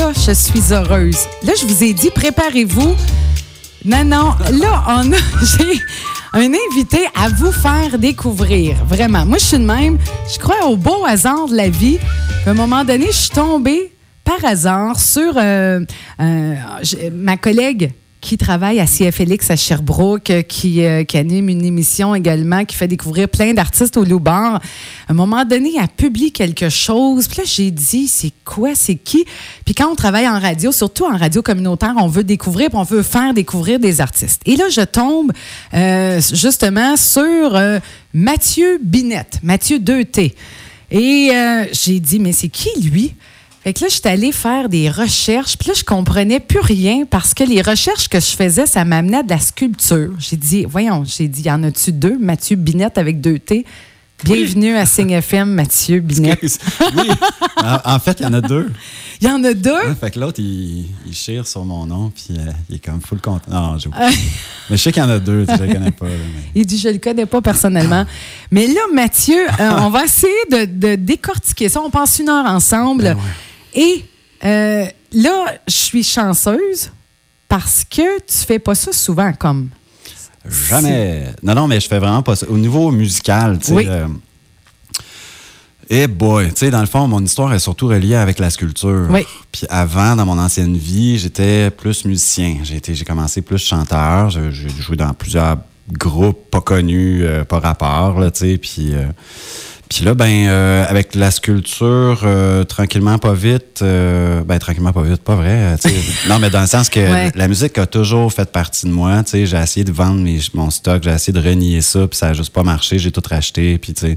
là, je suis heureuse. Là, je vous ai dit, préparez-vous. Non, non, là, on a, j'ai un invité à vous faire découvrir. Vraiment. Moi, je suis de même. Je crois au beau hasard de la vie. À un moment donné, je suis tombée par hasard sur euh, euh, ma collègue qui travaille à CFLX à Sherbrooke, euh, qui, euh, qui anime une émission également, qui fait découvrir plein d'artistes au Loubar. À un moment donné, elle publie quelque chose. Puis là, j'ai dit, c'est quoi, c'est qui? Puis quand on travaille en radio, surtout en radio communautaire, on veut découvrir, on veut faire découvrir des artistes. Et là, je tombe euh, justement sur Mathieu Binette, Mathieu 2T. Et j'ai dit, mais c'est qui lui? Fait que là, je suis allée faire des recherches, puis là, je comprenais plus rien parce que les recherches que je faisais, ça m'amenait à de la sculpture. J'ai dit, voyons, j'ai dit, y en a-tu deux? Mathieu Binette avec deux T. Bienvenue à Signe FM, Mathieu Binette. oui. En, en fait, il y en a deux. Il y en a deux? Ouais, fait que l'autre, il, il chire sur mon nom, puis euh, il est comme full content. Non, j'ai oublié. mais je sais qu'il y en a deux, je le connais pas. là, mais- Il dit, je le connais pas personnellement. Mais là, Mathieu, euh, on va essayer de, de décortiquer ça. On passe une heure ensemble. Ben ouais. Et euh, là, je suis chanceuse parce que tu fais pas ça souvent comme. Jamais. Non, non, mais je fais vraiment pas ça. Au niveau musical, tu sais. Oui. euh, eh boy, tu sais, dans le fond, mon histoire est surtout reliée avec la sculpture. Oui. Puis avant, dans mon ancienne vie, j'étais plus musicien. J'ai commencé plus chanteur. J'ai joué dans plusieurs groupes pas connus, euh, pas rapport, là, tu sais. Puis, euh, puis là, ben, euh, avec la sculpture, euh, tranquillement, pas vite, euh, ben, tranquillement, pas vite, pas vrai. euh, non, mais dans le sens que Ouais. la musique a toujours fait partie de moi. Tu sais, j'ai essayé de vendre mes- mon stock, j'ai essayé de renier ça, puis ça a juste pas marché. J'ai tout racheté, puis tu sais,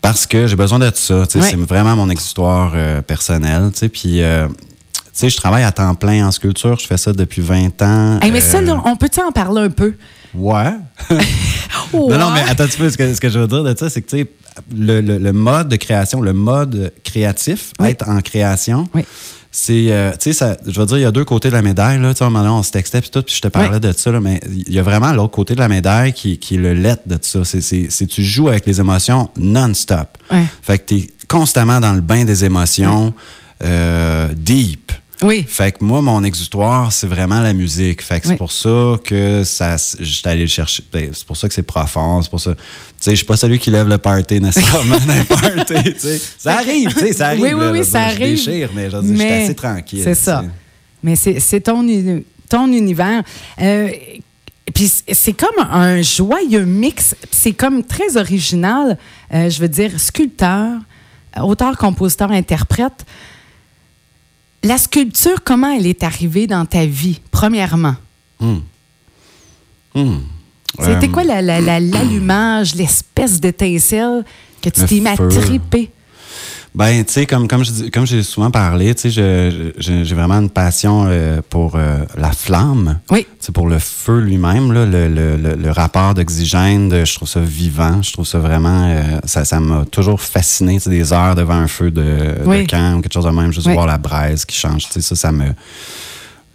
parce que j'ai besoin de ça. tu sais, Ouais. C'est vraiment mon histoire euh, personnelle. Tu sais, puis, euh, tu sais, je travaille à temps plein en sculpture. Je fais ça depuis 20 ans. Hey, mais ça, Euh, on peut-tu en parler un peu? Ouais. Non, non, mais attends un petit peu. Ce que, ce que je veux dire de ça, c'est que, tu sais, le, le- le mode de création, le mode créatif, Oui. être en création, Oui. c'est, euh, tu sais, je veux dire, il y a deux côtés de la médaille, là. Tu sais, à un moment donné, on se textait, puis tout, puis je te parlais Oui. de ça, là, mais il y a vraiment l'autre côté de la médaille qui, qui est le let de ça. C'est, tu joues avec les émotions non-stop. Fait que tu es constamment dans le bain des émotions, euh, deep. Oui. Fait que moi, mon exutoire, c'est vraiment la musique. Fait que Oui. c'est pour ça que ça, j'étais allé le chercher. Ben, C'est pour ça que c'est profond. C'est pour ça. Tu sais, je suis pas celui qui lève le party nécessairement dans party. Ça arrive, tu sais, ça arrive. Oui, oui, là, oui, ça arrive. Je déchire, mais je suis assez tranquille. C'est ça. Mais c'est ton, ton univers. Euh, puis c'est- c'est comme un joyeux mix. C'est comme très original. Euh, je veux dire, sculpteur, auteur, compositeur, interprète. La sculpture, comment elle est arrivée dans ta vie, premièrement? Hmm. Hmm. C'était Euh, quoi la- la- la- l'allumage, l'espèce d'étincelle que tu t'es triper? Ben, tu sais, comme, comme, je dis- comme j'ai souvent parlé, tu sais, j'ai vraiment une passion euh, pour euh, la flamme. Oui. C'est pour le feu lui-même, là, le, le- le- le rapport d'oxygène, de- je trouve ça vivant. Je trouve ça vraiment. euh, ça ça m'a toujours fasciné, tu sais, des heures devant un feu de, de camp ou quelque chose de même, juste Oui. voir la braise qui change. Tu sais, ça, ça me.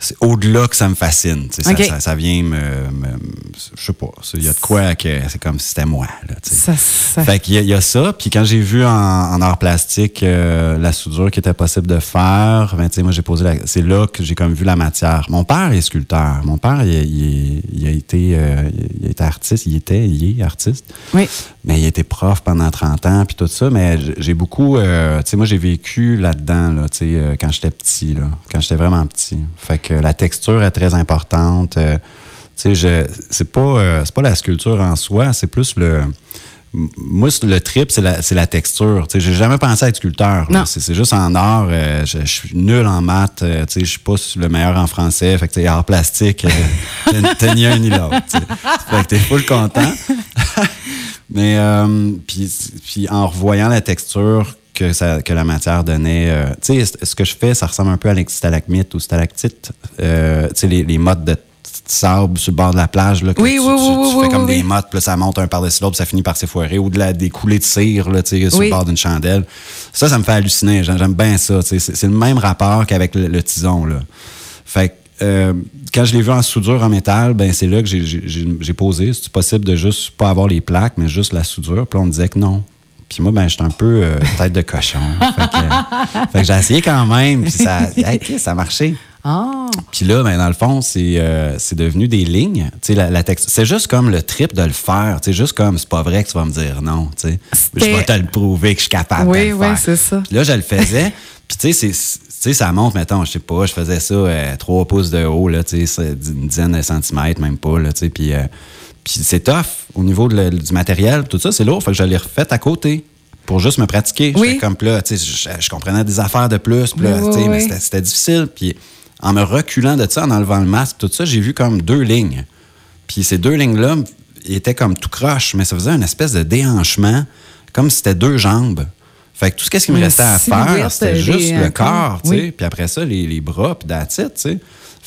C'est au-delà que ça me fascine. ça-. Ça, ça vient me. je sais pas. Il y a de quoi que c'est comme si c'était moi. Là. Ça, ça- Fait qu'il y, a- il y a ça. Puis quand j'ai vu en, en art plastique euh, la soudure qui était possible de faire, ben, moi, j'ai posé la... C'est là que j'ai comme vu la matière. Mon père est sculpteur. Mon père, il, il- il a été, euh, il a été artiste. Il était, il est artiste. oui. Mais il a été prof pendant 30 ans, puis tout ça. Mais j'ai beaucoup... euh, tu sais, moi, j'ai vécu là-dedans, là, tu sais, quand j'étais petit, là. Quand j'étais vraiment petit. Fait que la texture est très importante. euh, tu sais, je- c'est pas, euh, c'est pas la sculpture en soi, c'est plus le... Moi, le trip, c'est la, la texture. Tu sais, j'ai jamais pensé à être sculpteur. C'est, juste en art. euh, je, je suis nul en maths. euh, je suis pas le meilleur en français. Fait que, art plastique, euh, t'as ni un ni l'autre. Fait que t'es full content. Mais puis en revoyant la texture que, ça, que la matière donnait, euh, tu sais, ce- que je fais, ça ressemble un peu à les stalagmites ou stalactites. Euh, tu sais, les, les mottes de sable sur le bord de la plage. Là, que Oui, tu, oui, tu- oui, tu oui, fais comme des mottes, puis là, ça monte un par-dessus l'autre, ça finit par s'effoirer. Ou de la, des coulées de cire là, tu sais, sur le bord d'une chandelle. Ça, ça me fait halluciner. J'aime bien ça. C'est le même rapport qu'avec le, le tison. Là. Fait que, euh, quand je l'ai vu en soudure en métal, ben c'est là que j'ai- posé. C'est possible de juste pas avoir les plaques, mais juste la soudure. Puis on me disait que non. Puis moi, ben, j'étais un peu euh, tête de cochon. fait que, que j'ai essayé quand même. Puis ça, hey, ça a marché. Ah, Puis là, ben, dans le fond, c'est euh, devenu des lignes. La, c'est juste comme le trip de le faire. C'est juste comme, c'est pas vrai que tu vas me dire non. Je vais te le prouver que je suis capable de Oui, le oui, faire. c'est ça. Puis là, je le faisais. Puis tu sais, c'est- ça monte, mettons, je sais pas, je faisais ça euh, trois pouces de haut, là, une dizaine de centimètres, même pas, là. Puis puis c'est tough au niveau de le- du matériel, tout ça, c'est lourd. Fait que je l'ai refait à côté pour juste me pratiquer. Oui. J'étais comme là, tu sais, je, je comprenais des affaires de plus, puis là, Oui, tu sais, oui, mais c'était- difficile. Puis en me reculant de ça, en enlevant le masque, tout ça, j'ai vu comme deux lignes. Puis ces deux lignes-là étaient comme tout croche, mais ça faisait une espèce de déhanchement, comme si c'était deux jambes. Fait que tout ce qui me restait à faire, c'était des- juste le corps, tu sais. Puis après ça, les, les bras, puis it, tu sais.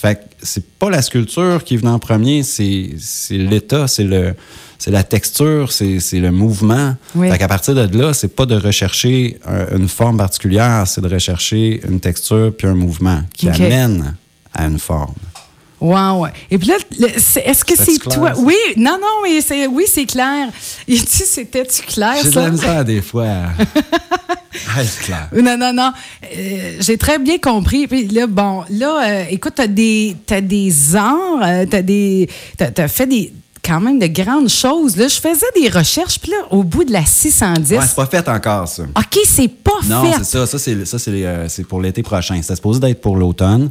Fait que c'est pas la sculpture qui est venue en premier, c'est l'état, c'est le c'est la texture, c'est le mouvement. Oui. Fait qu'à partir de là, c'est pas de rechercher un- une forme particulière, c'est de rechercher une texture puis un mouvement qui amène à une forme. Wow. Et puis là, est-ce que c'est toi? ça? Oui, non, non, mais c'est, oui, c'est clair. Et tu c'était-tu clair, J'ai de la misère des fois être clair. Non, non, non. Euh, J'ai très bien compris. Puis là, bon, là, euh, écoute, t'as des, des arts, euh, t'as des, t'as, t'as fait des, quand même de grandes choses. Là, je faisais des recherches, puis là, au bout de la 610, Ouais, c'est pas fait encore, ça. OK, c'est pas Non, fait. c'est ça. Ça, c'est, ça, c'est, c'est pour l'été prochain. C'était supposé d'être pour l'automne.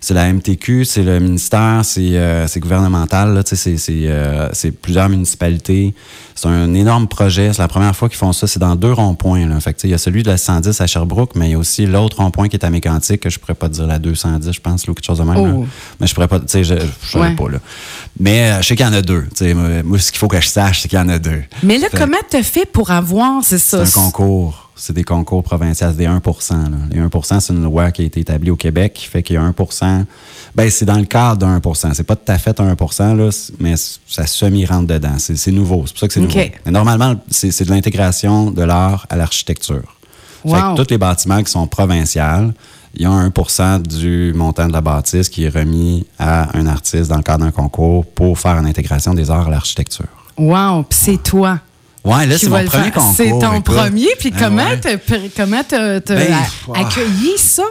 C'est la MTQ, c'est le ministère, c'est, euh, gouvernemental. Tu c'est, euh, c'est plusieurs municipalités. C'est un énorme projet. C'est la première fois qu'ils font ça. C'est dans deux ronds-points. Tu il y a celui de la 110 à Sherbrooke, mais il y a aussi l'autre rond-point qui est à Mécantic, que je pourrais pas dire la 210, je pense, ou quelque chose de même. Oh. Mais je pourrais pas, tu sais, je, saurais Ouais. pas. Là. Mais euh, je sais qu'il y en a deux. Tu moi, ce qu'il faut que je sache, c'est qu'il y en a deux. Mais là, Fait- comment t'as fait pour avoir, c'est ça? un concours. C'est des concours provinciaux, c'est des 1 là. Les 1% c'est une loi qui a été établie au Québec qui fait qu'il y a 1% Ben, c'est dans le cadre d'un 1% C'est pas tout à fait un 1 là, mais ça semi-rentre dedans. C'est nouveau. C'est pour ça que c'est nouveau. Mais normalement, c'est de l'intégration de l'art à l'architecture. Fait Wow. que tous les bâtiments qui sont provinciaux, il y a 1% du montant de la bâtisse qui est remis à un artiste dans le cadre d'un concours pour faire une intégration des arts à l'architecture. Wow, puis c'est toi. Ouais, là, c'est mon premier concours. C'est ton écoute. premier, puis Ah comment ouais. t'as comment t'as- Ben, accueilli ça?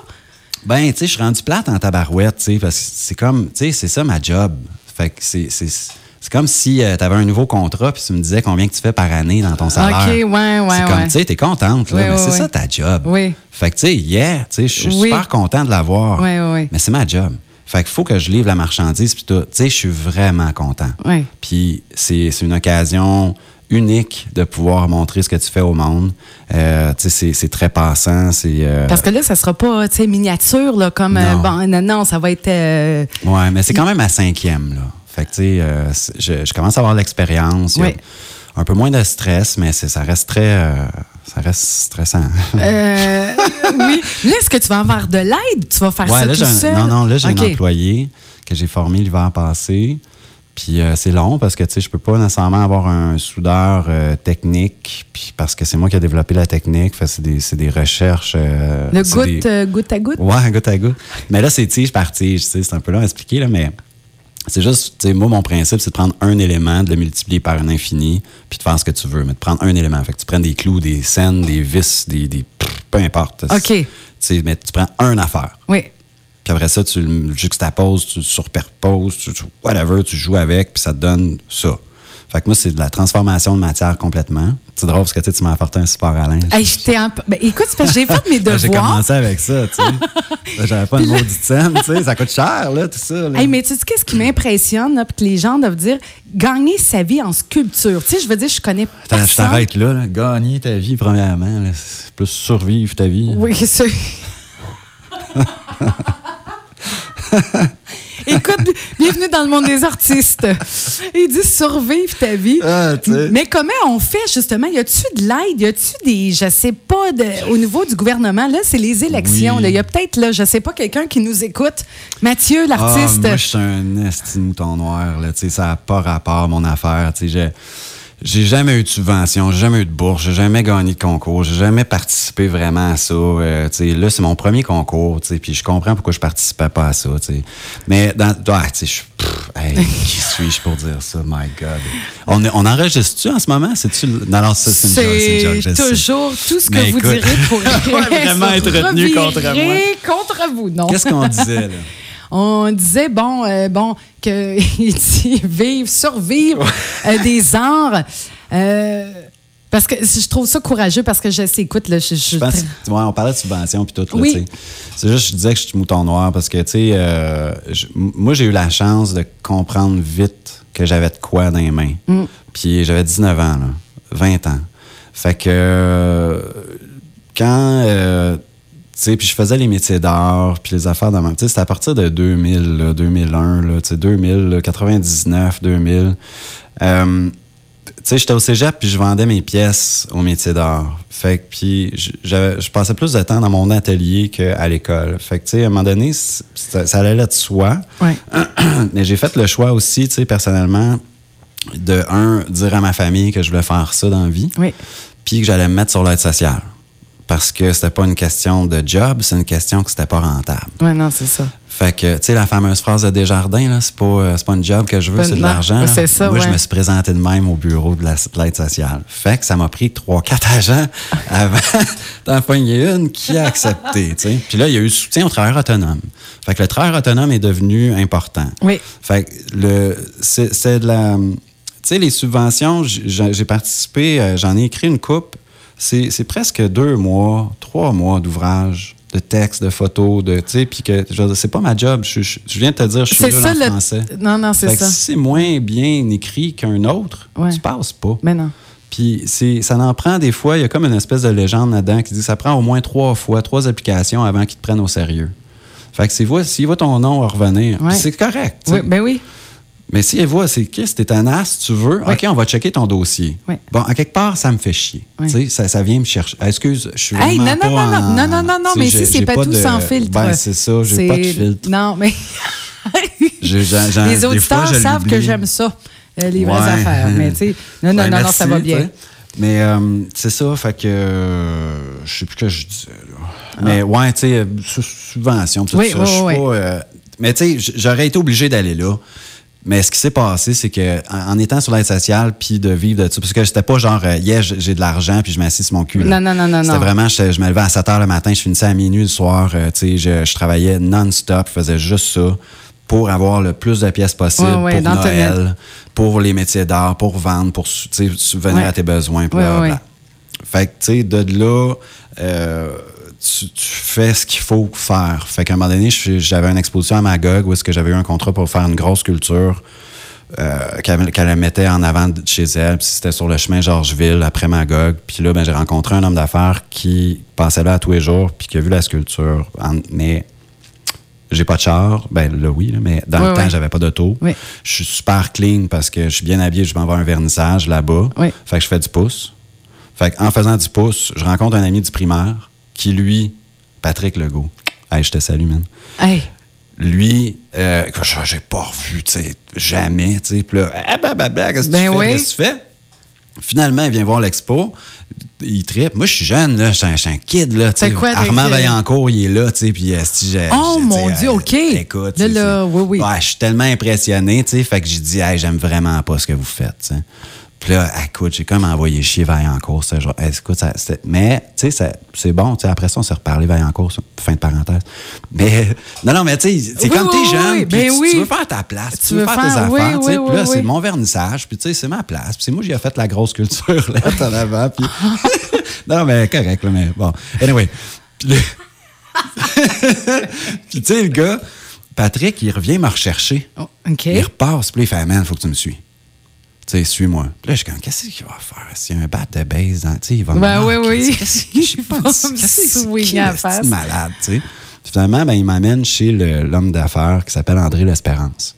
Ben, tu sais, je suis rendu plate en tabarouette, tu sais, parce que c'est comme, tu sais, c'est ça ma job. Fait que c'est, c'est, c'est comme si tu avais un nouveau contrat puis tu me disais combien que tu fais par année dans ton salaire. OK, ouais, ouais, C'est comme, ouais. tu sais, t'es contente, là, Oui, mais oui, c'est oui. ça ta job. Oui. Fait que, tu sais, yeah, tu sais, je suis super content de l'avoir. Oui, oui. Mais c'est ma job. Fait qu'il faut que je livre la marchandise puis tout. Tu sais, je suis vraiment content. Oui. Puis c'est, c'est une occasion unique de pouvoir montrer ce que tu fais au monde. Euh, c'est, très passant. C'est, euh, Parce que là, ça sera pas, miniature, là, comme... euh, Non. bon, non, non, ça va être... Ouais, mais c'est quand même à cinquième, là. Fait que, tu sais, c'est- je, je commence à avoir l'expérience. Oui. Un peu moins de stress, mais ça reste très. ça reste stressant. euh, oui. Là, est-ce que tu vas avoir de l'aide? Tu vas faire ouais, ça là, tout seul? non, non, là, j'ai un employé que j'ai formé l'hiver passé. Puis euh, c'est long parce que, tu sais, je peux pas nécessairement avoir un soudeur euh, technique, puis parce que c'est moi qui ai développé la technique. Fait c'est des, c'est des recherches. euh, Le goutte, des- goutte à goutte? Ouais, goutte à goutte. Mais là, c'est tige par tige, c'est un peu long à expliquer, là, mais c'est juste, tu sais, moi, mon principe, c'est de prendre un élément, de le multiplier par un infini, puis de faire ce que tu veux, mais de prendre un élément. Fait que tu prends des clous, des scènes, des vis, des. peu importe. OK. Mais tu prends une affaire. Oui. Puis après ça, tu le juxtaposes, tu le surperposes, tu, whatever, tu joues avec, puis ça te donne ça. Fait que moi, c'est de la transformation de matière complètement. C'est drôle parce que tu m'as apporté un support à linge. Hey, je t'ai en- ben, écoute, c'est parce que j'ai fait mes J'ai devoirs. commencé avec ça, tu sais. J'avais pas une maudite scène, tu sais. Ça coûte cher, là, tout ça. là. Hey, mais tu sais, qu'est-ce qui m'impressionne, là, puis que les gens doivent dire, gagner sa vie en sculpture. Tu sais, je veux dire, je connais Attends, je t'arrête là, là. Gagner ta vie, premièrement. C'est plus survivre ta vie. Oui, c'est Écoute, bienvenue dans le monde des artistes. Il dit survivre ta vie. Ah. Mais comment on fait justement? Y a-tu de l'aide? Y a-tu des, je sais pas, de- au niveau du gouvernement? Là, c'est les élections. Oui. là. Y a peut-être, là, je sais pas, quelqu'un qui nous écoute. Mathieu, Ah, l'artiste. moi, je suis un esti de mouton noir, là. Ça n'a pas rapport à mon affaire. Je- j'ai jamais eu de subvention, j'ai jamais eu de bourse, j'ai jamais gagné de concours, j'ai jamais participé vraiment à ça. Euh, là, c'est mon premier concours, puis je comprends pourquoi je participais pas à ça, tu sais. Mais dans, ah, je hey, qui suis-je pour dire ça, my God. On, on enregistre-tu en ce moment? C'est-tu... Non, non, ça, c'est une joke, c'est une joke, je sais. toujours tout ce que Mais vous écoute, direz pour vraiment être retenu contre moi. contre vous, non. Qu'est-ce qu'on disait, là? On disait, bon, euh, bon, vivre, survivre euh, des arts. Euh, parce que je trouve ça courageux parce que je sais, écoute, là, je, je- Je pense, ouais, on parlait de subvention puis tout. Oui. C'est juste, je disais que je suis mouton noir parce que, tu sais, euh, moi, j'ai eu la chance de comprendre vite que j'avais de quoi dans les mains. Mm. Puis j'avais 19 ans, là, 20 ans. Fait que euh, quand, euh, puis je faisais les métiers d'art, puis les affaires de même. C'était à partir de 2000, là, 2001, là, tu sais, 2000, là, 99, 2000. Euh, tu sais, j'étais au cégep puis je vendais mes pièces au métier d'art. Fait que, puis je passais plus de temps dans mon atelier qu'à l'école. Fait que, tu sais, à un moment donné, ça, ça allait de soi. Ouais. Mais j'ai fait le choix aussi, tu sais, personnellement, de, un, dire à ma famille que je voulais faire ça dans la vie, Oui. puis que j'allais me mettre sur l'aide sociale. Parce que c'était pas une question de job, c'est une question que c'était pas rentable. Ouais, non, c'est ça. Fait que, tu sais, la fameuse phrase de Desjardins, là, c'est pas, euh, c'est pas une job que je veux, c'est de l'argent. c'est ça, Moi, je me suis présenté de même au bureau de la- de l'aide sociale. Fait que ça m'a pris trois, quatre agents avant d'en pogner une qui a accepté, tu sais. Puis là, il y a eu le soutien au travailleur autonome. Fait que le travailleur autonome est devenu important. Oui. Fait que le, c'est, c'est de la. Tu sais, les subventions, j'ai, j'ai participé, euh, j'en ai écrit une coupe. C'est, c'est presque deux mois, trois mois d'ouvrage, de textes, de photos, de. Tu sais, puis que. c'est pas ma job. Je, je- je viens de te dire, je suis ça en le. français. Non, non, c'est Fait que ça. si c'est moins bien écrit qu'un autre, Ouais. tu passes pas. Mais non. Puis c'est, ça en prend des fois, il y a comme une espèce de légende là-dedans qui dit que ça prend au moins trois fois, trois applications avant qu'ils te prennent au sérieux. Fait que s'ils voient, ton nom revenir, Ouais. c'est correct. Oui, ben oui. Mais si elle voit, c'est Chris, t'es un as, tu veux, Oui. OK, on va checker ton dossier. Oui. Bon, à quelque part, ça me fait chier. Oui. Tu sais, ça, ça vient me chercher. Ah, Excuse, je suis Hey, vraiment non, non, pas non, en- non, non, non, non, non, mais si c'est j'ai pas, tout de- sans filtre. Ben, c'est ça, j'ai pas de filtre. Non, mais. Les auditeurs savent que j'aime ça, euh, les vraies Ouais. affaires. Mais tu sais, non, non, Ben, non, non, ça va bien. Mais euh, c'est ça, fait que euh, je sais plus que je disais. Là. Mais ouais, tu sais, euh, subvention, tout Ah. Ça. je suis pas. euh, mais tu sais, j'aurais été obligé d'aller là. Mais ce qui s'est passé, c'est que en, en étant sur l'aide sociale, puis de vivre de ça, parce que j'étais pas genre, euh, yeah, j'ai de l'argent, puis je m'assis sur mon cul. là. Non, non, non, non, C'était vraiment, je, je me levais à 7 h le matin, je finissais à minuit le soir. euh, tu sais, je, je travaillais non-stop, je faisais juste ça pour avoir le plus de pièces possible Ouais, ouais, pour Noël, pour les métiers d'art, pour vendre, pour tu sais, subvenir Ouais. à tes besoins. puis blablabla. ouais. Fait que, tu sais, de là, euh, tu, tu fais ce qu'il faut faire. Fait qu'à un moment donné, j'avais une exposition à Magog où est-ce que j'avais eu un contrat pour faire une grosse sculpture euh, qu'elle mettait en avant de chez elle. Puis c'était sur le chemin Georgeville, après Magog. Puis là, ben, j'ai rencontré un homme d'affaires qui passait là à tous les jours puis qui a vu la sculpture. Mais j'ai pas de char. Ben là, oui, là, mais dans le temps, j'avais pas d'auto. Oui. Je suis super clean parce que je suis bien habillé. Je m'en vais à un vernissage là-bas. Fait que je fais du pouce. Fait en faisant du pouce, je rencontre un ami du primaire qui, lui, Patrick Legault. Hey, je te salue, man. Hey, Lui, euh, que je- j'ai pas revu, tu sais, jamais, tu sais. Puis là, ah, bah, bah, bah, qu'est-ce que Ben tu fais? oui. Qu'est-ce que tu fais? Finalement, il vient voir l'expo. Il tripe. Moi, je suis jeune, là. Je suis un, un kid, là. tu sais. C'est quoi, Armand? Vaillancourt, il est là, tu sais. Puis, euh, si j'ai- Oh, mon Dieu, euh, OK. Écoute. Là, là, oui, oui. Ouais, je suis tellement impressionné, tu sais. Fait que j'ai dit, hey, j'aime vraiment pas ce que vous faites, tu sais. Puis là, écoute, j'ai comme envoyé chier Vaillancourt, ça. Genre, écoute, ça, c'était- mais, tu sais, c'est bon. Après ça, on s'est reparlé Vaillancourt, fin de parenthèse. Mais, non, non, mais tu sais, c'est Oui, comme oui, t'es jeune, oui, puis ben tu, tu veux faire ta place, tu, veux faire, tes affaires, tu sais. Puis là, c'est mon vernissage, puis tu sais, c'est ma place. Puis c'est moi, j'ai fait la grosse culture, là, en avant, puis... non, mais correct, là, mais bon. Anyway. Puis, le- puis tu sais, le gars, Patrick, il revient me rechercher. Oh, OK. Il repasse, puis il fait, man, faut que tu me suis. Tu sais, suis-moi. Puis là, je suis comme, qu'est-ce qu'il va faire? S'il y a un bat de base, dans- tu sais, il va me Ben oui, marquer, oui. sais, Qu'est-ce que je va Qu'est-ce me que c'est malade, tu sais? Finalement, ben, il m'amène chez l'homme d'affaires qui s'appelle André L'Espérance.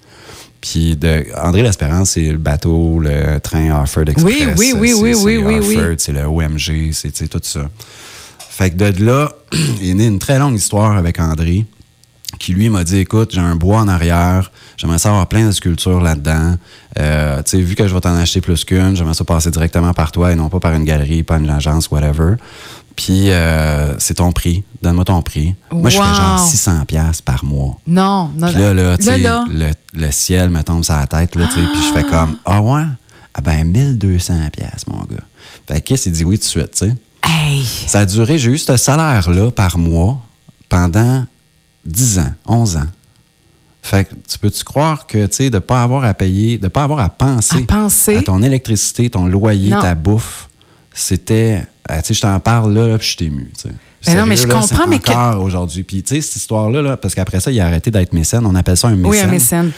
Puis de, André L'Espérance, c'est le bateau, le train Harford Express. Oui, oui, oui, oui, oui, oui, oui. Harford, c'est le OMG, c'est tout ça. Fait que de là, il est né une très longue histoire avec André qui lui m'a dit écoute, j'ai un bois en arrière, j'aimerais ça avoir plein de sculptures là-dedans. Euh, tu sais, vu que je vais t'en acheter plus qu'une, j'aimerais ça passer directement par toi et non pas par une galerie, pas une agence, whatever. Puis euh, c'est ton prix, donne-moi ton prix. Moi, je fais genre 600 pièces par mois. Non, non, Puis là, là, tu sais, là. le, le ciel me tombe sur la tête, là, tu sais, puis je fais comme, ah ouais? Ah ben, 1200 pièces mon gars. Fait que s'est dit oui tout de suite, tu sais. Hey! Ça a duré, j'ai eu ce salaire-là par mois pendant 10 ans, 11 ans. Fait que tu peux-tu croire que, tu sais, de pas avoir à payer, de pas avoir à penser À penser? à ton électricité, ton loyer, Non. ta bouffe, c'était, euh, tu sais, je t'en parle là, puis je suis ému, tu sais. Ben non, mais je là, comprends, c'est mais que- aujourd'hui. Puis, tu sais, cette histoire-là, là, parce qu'après ça, il a arrêté d'être mécène. On appelle ça un mécène. Oui, un mécène.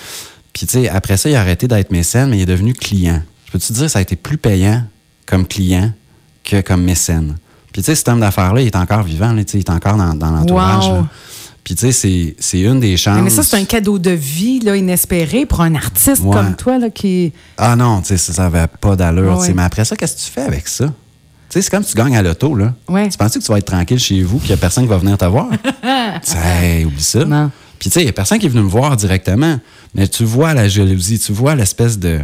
Puis, tu sais, après ça, il a arrêté d'être mécène, mais il est devenu client. Je peux-tu te dire, ça a été plus payant comme client que comme mécène? Puis, tu sais, cet homme d'affaires-là, il est encore vivant, là, il est encore dans, dans l'entourage. Wow. Puis, tu sais, c'est- une des chances. Mais ça, c'est un cadeau de vie là, inespéré pour un artiste Ouais. comme toi là, qui. Ah non, tu sais, ça n'avait pas d'allure. Ouais. Mais après ça, qu'est-ce que tu fais avec ça? Tu sais, c'est comme si tu gagnes à l'auto, là. Ouais. Tu penses que tu vas être tranquille chez vous, puis il n'y a personne qui va venir te voir? Hey, oublie ça. Non. Puis, tu sais, il n'y a personne qui est venu me voir directement. Mais tu vois la jalousie, tu vois l'espèce de.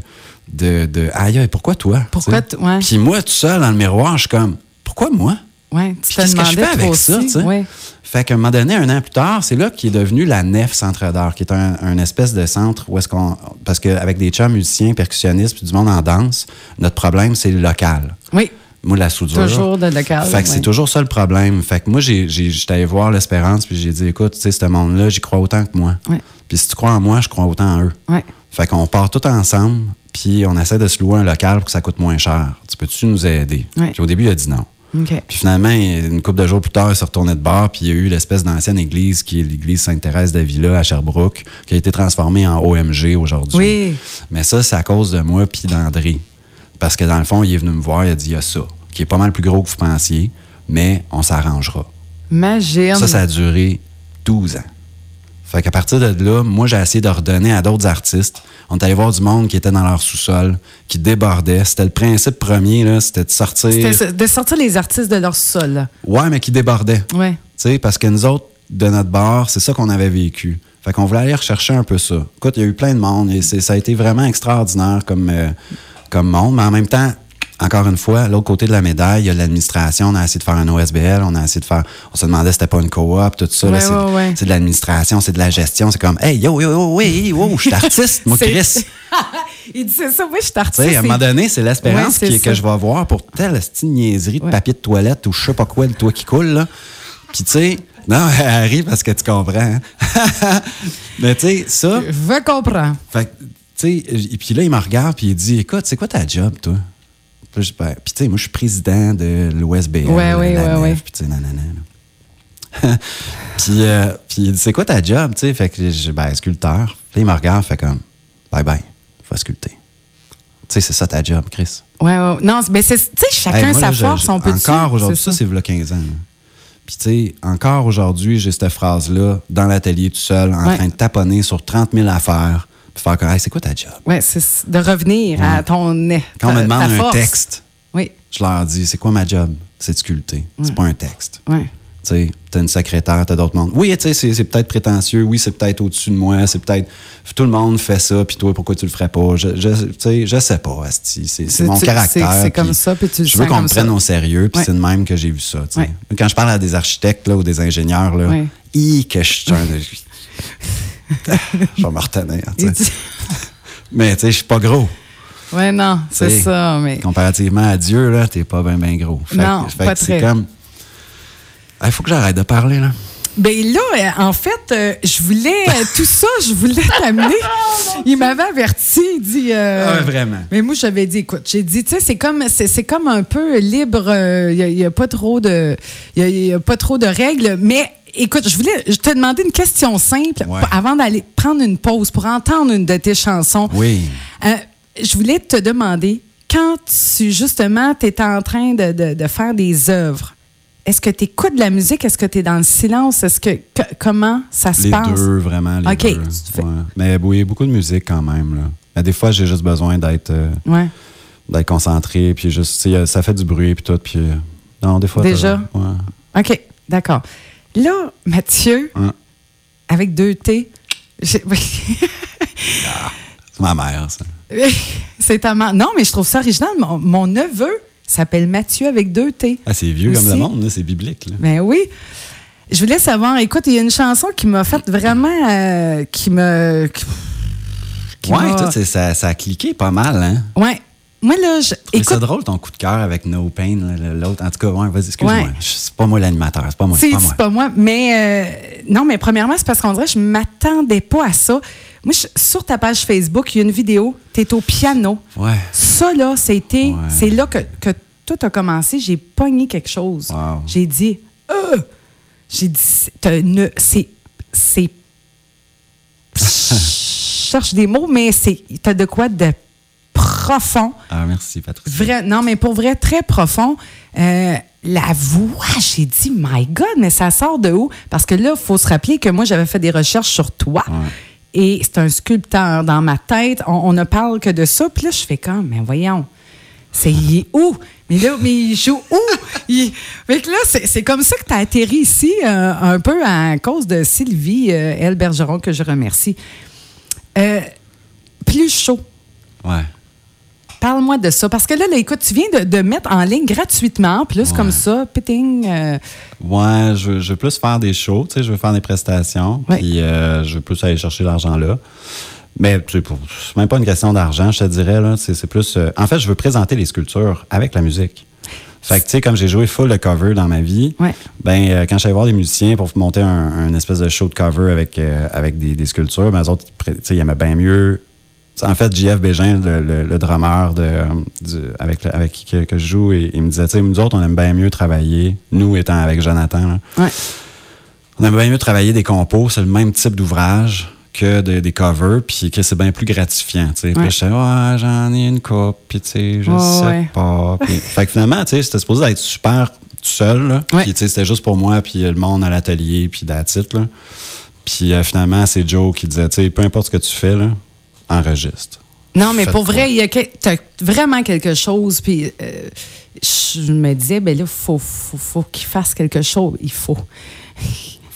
de, de aïe, aïe, pourquoi toi? Pourquoi Tu sais? t- ouais. Puis moi, tout seul dans le miroir, je suis comme, pourquoi moi? Ouais, tu Puis te que je fais avec ça, tu sais? Ouais. Fait qu'à un moment donné, un an plus tard, c'est là qu'il est devenu la Nef Centre d'art, qui est un, un espèce de centre où est-ce qu'on... Parce qu'avec des chums musiciens, percussionnistes, puis du monde en danse, notre problème, c'est le local. Oui. Moi, la soudure. Toujours de local, Fait que ouais. c'est toujours ça le problème. Fait que moi, j'ai, j'ai, j'étais allé voir l'Espérance, puis j'ai dit, écoute, tu sais, ce monde-là, j'y crois autant que moi. Ouais. Puis si tu crois en moi, je crois autant en eux. Ouais. Fait qu'on part tout ensemble, puis on essaie de se louer un local pour que ça coûte moins cher. Tu peux-tu nous aider? Puis au début, il a dit non. Puis finalement, une couple de jours plus tard, il s'est retourné de bord, puis il y a eu l'espèce d'ancienne église qui est l'église Sainte-Thérèse d'Avila à Sherbrooke, qui a été transformée en OMG aujourd'hui. Oui. Mais ça, c'est à cause de moi puis d'André. Parce que dans le fond, il est venu me voir, il a dit il y a ça, qui est pas mal plus gros que vous pensiez, mais on s'arrangera. Imagine. Ça, ça a duré 12 ans. Fait qu'à partir de là, moi, j'ai essayé de redonner à d'autres artistes. On est allé voir du monde qui était dans leur sous-sol, qui débordait. C'était le principe premier, là, c'était de sortir. C'était de sortir les artistes de leur sol. là. Ouais, mais qui débordait. Ouais. Tu sais, parce que nous autres, de notre bar, c'est ça qu'on avait vécu. Fait qu'on voulait aller rechercher un peu ça. Écoute, il y a eu plein de monde et ça a été vraiment extraordinaire comme, euh, comme monde, mais en même temps, encore une fois, l'autre côté de la médaille, il y a l'administration. On a essayé de faire un OSBL, on a essayé de faire. On se demandait si c'était pas une coop, tout ça. Ouais, c'est ouais, ouais. de l'administration, c'est de la gestion. C'est comme, hey, yo, yo, yo, oui, wow, je suis artiste, moi, Chris. Il disait ça, oui, je suis artiste. sais, à un moment donné, c'est l'espérance que je vais voir pour telle petite niaiserie de papier de toilette ou je sais pas quoi, le toit qui coule, là. Puis, tu sais, non, elle rit parce que tu comprends. hein. Mais, tu sais, ça, Je comprends. fait tu sais, et puis là, il me regarde puis il dit Écoute, c'est quoi ta job, toi? Puis, Ben, puis tu sais, moi, je suis président de l'OSBL. Ouais, la ouais, nef, ouais. Puis, tu sais, nanana. puis, euh, puis il dit C'est quoi ta job, tu sais? Fait que je dis Ben, sculpteur. Puis il me regarde, fait comme Bye bye, faut sculpter. Tu sais, c'est ça ta job, Chris. Ouais, ouais. Non, c'est- ben c'est, tu sais, chacun Hey, moi, sa là, force, je- on peut Encore aujourd'hui, ça, c'est v'là 15 ans. là. Puis, tu sais, encore aujourd'hui, j'ai cette phrase-là dans l'atelier tout seul, en Ouais. train de taponner sur 30 000 affaires, faire comme Hey, c'est quoi ta job? Ouais, c'est de revenir à ton. Quand on me demande un texte, Oui, je leur dis c'est quoi ma job? C'est de sculpter. C'est pas un texte. oui. Tu sais, t'as une secrétaire, t'as d'autres mondes. Oui, tu sais, c'est- peut-être prétentieux. Oui, c'est peut-être au-dessus de moi. C'est peut-être. Tout le monde fait ça, puis toi, pourquoi tu le ferais pas? Je, je, tu sais, je sais pas, Asti. C'est mon caractère. c'est- comme ça, puis tu le Je veux qu'on me prenne au sérieux, puis Ouais. c'est de même que j'ai vu ça. Quand je parle à des architectes là, ou des ingénieurs, là, hi, que je suis un. je vais me retenir. Mais tu sais, je suis pas gros. Ouais, non, c'est ça, mais. Comparativement à Dieu, là, t'es pas bien, bien gros. Fait Non, fait pas que c'est très. comme. Il faut que j'arrête de parler, là. Ben là, euh, en fait, euh, je voulais euh, tout ça, je voulais t'amener. Il m'avait averti, il dit. euh, Ah vraiment. Mais moi, j'avais dit, écoute, j'ai dit, tu sais, c'est comme, c'est, c'est comme un peu libre. Il n'y a, pas trop de, il y a- y a pas trop de règles. Mais écoute, je voulais, je te demander une question simple Ouais. avant d'aller prendre une pause pour entendre une de tes chansons. Oui. Euh, je voulais te demander, quand tu, justement, tu es en train de, de- de faire des œuvres, est-ce que tu écoutes de la musique? Est-ce que tu es dans le silence? Est-ce que, que- comment ça se Les passe? deux, vraiment, les OK, deux. fais- Ouais. Mais oui, beaucoup de musique quand même, là. Mais des fois, j'ai juste besoin d'être euh, Ouais. d'être concentré, puis juste, ça fait du bruit, puis tout, puis... euh, non, des fois... Déjà? Ouais. OK, d'accord. Là, Mathieu, Ouais. avec deux T. C'est ma mère, ça. C'est tellement. Non, mais je trouve ça original. Mon, mon neveu s'appelle Mathieu avec deux T. Ah, c'est vieux comme le monde, c'est biblique. Là. Ben oui. Je voulais savoir, écoute, il y a une chanson qui m'a fait vraiment. euh, qui me. qui- qui ouais, ça, ça a cliqué pas mal, hein? Ouais. Moi, là, je. Mais c'est Écoute, drôle ton coup de cœur avec No Pain, l'autre. En tout cas, ouais, vas-y, excuse-moi. Ouais. C'est pas moi l'animateur, c'est pas moi. c'est pas moi. c'est pas moi. Mais. euh, non, mais premièrement, c'est parce qu'on dirait que je m'attendais pas à ça. Moi, je- sur ta page Facebook, il y a une vidéo. Tu es au piano. Ouais. Ça, là, c'était. Ouais. C'est là que, que tout a commencé. J'ai pogné quelque chose. Wow. J'ai dit. Euh! J'ai dit. C'est. C'est. Je cherche des mots, mais c'est. T'as de quoi de profond. Ah, merci, Patrick. Vrai, non, mais pour vrai, très profond. Euh, la voix, j'ai dit, my God, mais ça sort de où? Parce que là, il faut se rappeler que moi, j'avais fait des recherches sur toi. Et c'est un sculpteur dans ma tête. On, on ne parle que de ça. Puis là, je fais comme, mais voyons, c'est il est où? Mais là, mais il joue où? Il- Fait que là, c'est c'est comme ça que tu as atterri ici, euh, un peu à cause de Sylvie, euh, elle Bergeron, que je remercie. Euh, plus chaud. Ouais. Parle-moi de ça. Parce que là, là, écoute, tu viens de, de mettre en ligne gratuitement, puis là, c'est Ouais. comme ça, pitting. euh, Ouais, je, veux- je veux plus faire des shows, tu sais, je veux faire des prestations, puis euh, je veux plus aller chercher l'argent là. Mais c'est même pas une question d'argent, je te dirais, là. C'est plus. euh, en fait, je veux présenter les sculptures avec la musique. Fait que, tu sais, comme j'ai joué full de cover dans ma vie, Ouais. ben, euh, quand j'allais voir des musiciens pour monter un, un espèce de show de cover avec, euh, avec des, des sculptures, ben, eux autres, tu sais, ils aimaient bien mieux. En fait, JF Bégin, le, le- le drummer de, du- avec, avec qui que, que je joue, il, il me disait, tu sais, nous autres, on aime bien mieux travailler, nous étant avec Jonathan, là, ouais. on aime bien mieux travailler des compos, c'est le même type d'ouvrage que de- des covers, puis que c'est bien plus gratifiant. tu sais. Puis Ouais. là, je ouais, j'en ai une coupe, puis tu sais, je sais ouais. pas. Fait que finalement, tu sais, c'était supposé être super tout seul, là. Ouais. Puis tu sais, c'était juste pour moi, puis le monde à l'atelier, puis it, là. Puis euh, finalement, c'est Joe qui disait, tu sais, peu importe ce que tu fais, là, enregistre. Non, mais Faites pour vrai, il y a que- t'as vraiment quelque chose. Puis euh, je me disais, ben là, faut, faut, faut qu'il fasse quelque chose. Il faut.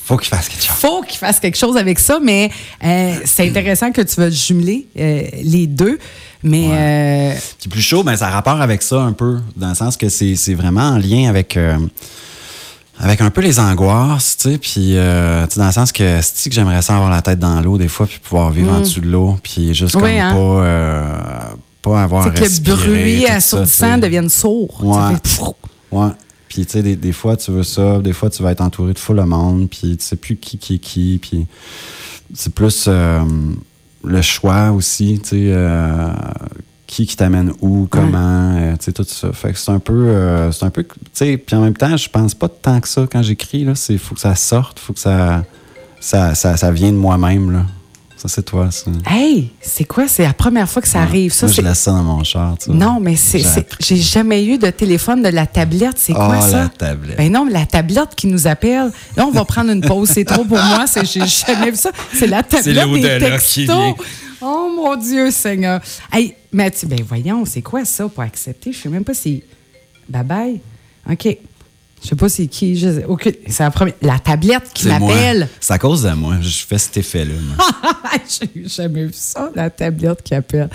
Faut qu'il fasse quelque chose. faut qu'il fasse quelque chose avec ça, mais euh, c'est intéressant que tu vas jumeler euh, les deux. Mais euh, Puis plus chaud, ben, ça a rapport avec ça un peu, dans le sens que c'est c'est vraiment en lien avec, avec un peu les angoisses, tu sais, puis euh, dans le sens que c'est que j'aimerais ça avoir la tête dans l'eau des fois, puis pouvoir vivre en dessous de l'eau, puis juste Oui, comme hein. pas, euh, pas avoir c'est que le bruit assourdissant devienne sourd. Ouais. Ouais. Puis, tu sais, des, des fois, tu veux ça. Des fois, tu vas être entouré de full de monde. Puis, tu sais plus qui qui est qui. Puis, c'est plus euh, le choix aussi, tu sais, euh, qui qui t'amène où, comment, euh, tu sais, tout ça. Fait que c'est un peu, euh, c'est un peu, tu sais, puis en même temps, je pense pas tant que ça quand j'écris, là. C'est, faut que ça sorte, faut que ça, ça, ça, ça vienne de moi-même, là. Ça, c'est toi, ça. Hey, c'est quoi? C'est la première fois que ça arrive. Ça, Moi, je laisse ça dans mon char, tu vois. Non, mais c'est, J'ai jamais eu de téléphone de la tablette. C'est quoi Ah, ça? la tablette. Ben non, mais la tablette qui nous appelle. Là, on va prendre une pause. C'est trop pour moi. C'est, j'ai jamais vu ça. C'est la tablette des l'au-delà qui textos. vient. Oh mon Dieu, Seigneur. Hey, Mathieu, ben voyons, c'est quoi ça pour accepter? Je sais même pas si. Bye bye. OK. Je sais pas c'est qui. Je C'est la première. La tablette qui m'appelle. C'est à cause de moi. Je fais cet effet-là. J'ai jamais vu ça, la tablette qui appelle.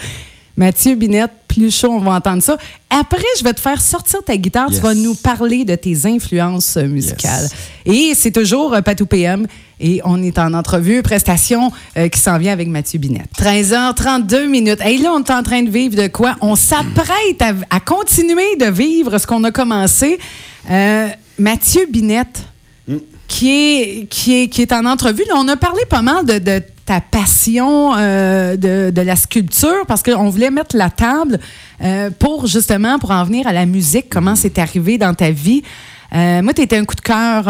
Mathieu Binette, plus chaud, on va entendre ça. Après, je vais te faire sortir ta guitare. Yes. Tu vas nous parler de tes influences euh, musicales. Et c'est toujours euh, Patou PM. Et on est en entrevue, prestation euh, qui s'en vient avec Mathieu Binette. 13h32 minutes. Et là, on est en train de vivre de quoi? On s'apprête à, à continuer de vivre ce qu'on a commencé. Euh, Mathieu Binette qui est, qui est, qui est en entrevue. On a parlé pas mal de, ta passion euh, de, de la sculpture parce qu'on voulait mettre la table euh, pour justement pour en venir à la musique, comment c'est arrivé dans ta vie. Euh, moi, tu étais un coup de cœur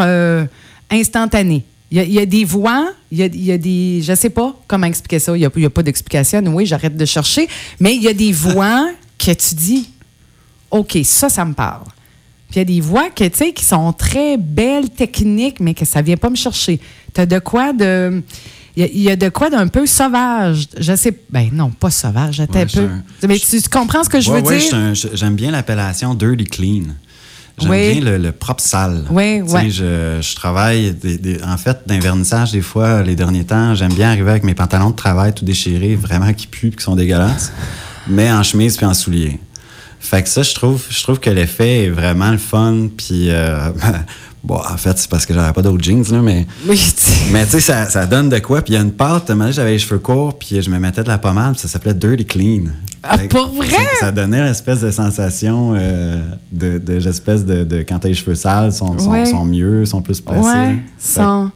instantané. Il y, a, des voix, il y a, des. Je sais pas comment expliquer ça. Il n'y a, a pas d'explication. Oui, j'arrête de chercher. Mais il y a des voix que tu dis OK, ça, ça me parle. Puis il y a des voix que, tu sais, qui sont très belles, techniques, mais que ça vient pas me chercher. Tu as de quoi de. Il y a- il y, a de quoi d'un peu sauvage. Je sais. Ben non, pas sauvage, j'étais Ouais, un peu. Mais tu, tu comprends ce que je Ouais, veux ouais, dire? J'aime bien l'appellation dirty clean. J'aime Oui. bien le, le propre sale. Oui, ouais. Je, je travaille, des- des- en fait, d'un vernissage, des fois, les derniers temps, j'aime bien arriver avec mes pantalons de travail tout déchirés, vraiment qui puent, qui sont dégueulasses, mais en chemise puis en souliers. Fait que ça, je trouve, je trouve que l'effet est vraiment le fun. Puis, euh, bon, en fait, c'est parce que j'avais pas d'autres jeans, là, mais, Oui, mais tu sais, ça, ça donne de quoi. Puis il y a une pâte, j'avais les cheveux courts, puis je me mettais de la pommade, puis ça s'appelait Dirty Clean. Ah, Fait pour vrai? ça- Ça donnait l'espèce de sensation euh, de, de, de, de quand t'as les cheveux sales, sont, sont, Ouais. sont mieux, sont plus placés. ouais, Fait.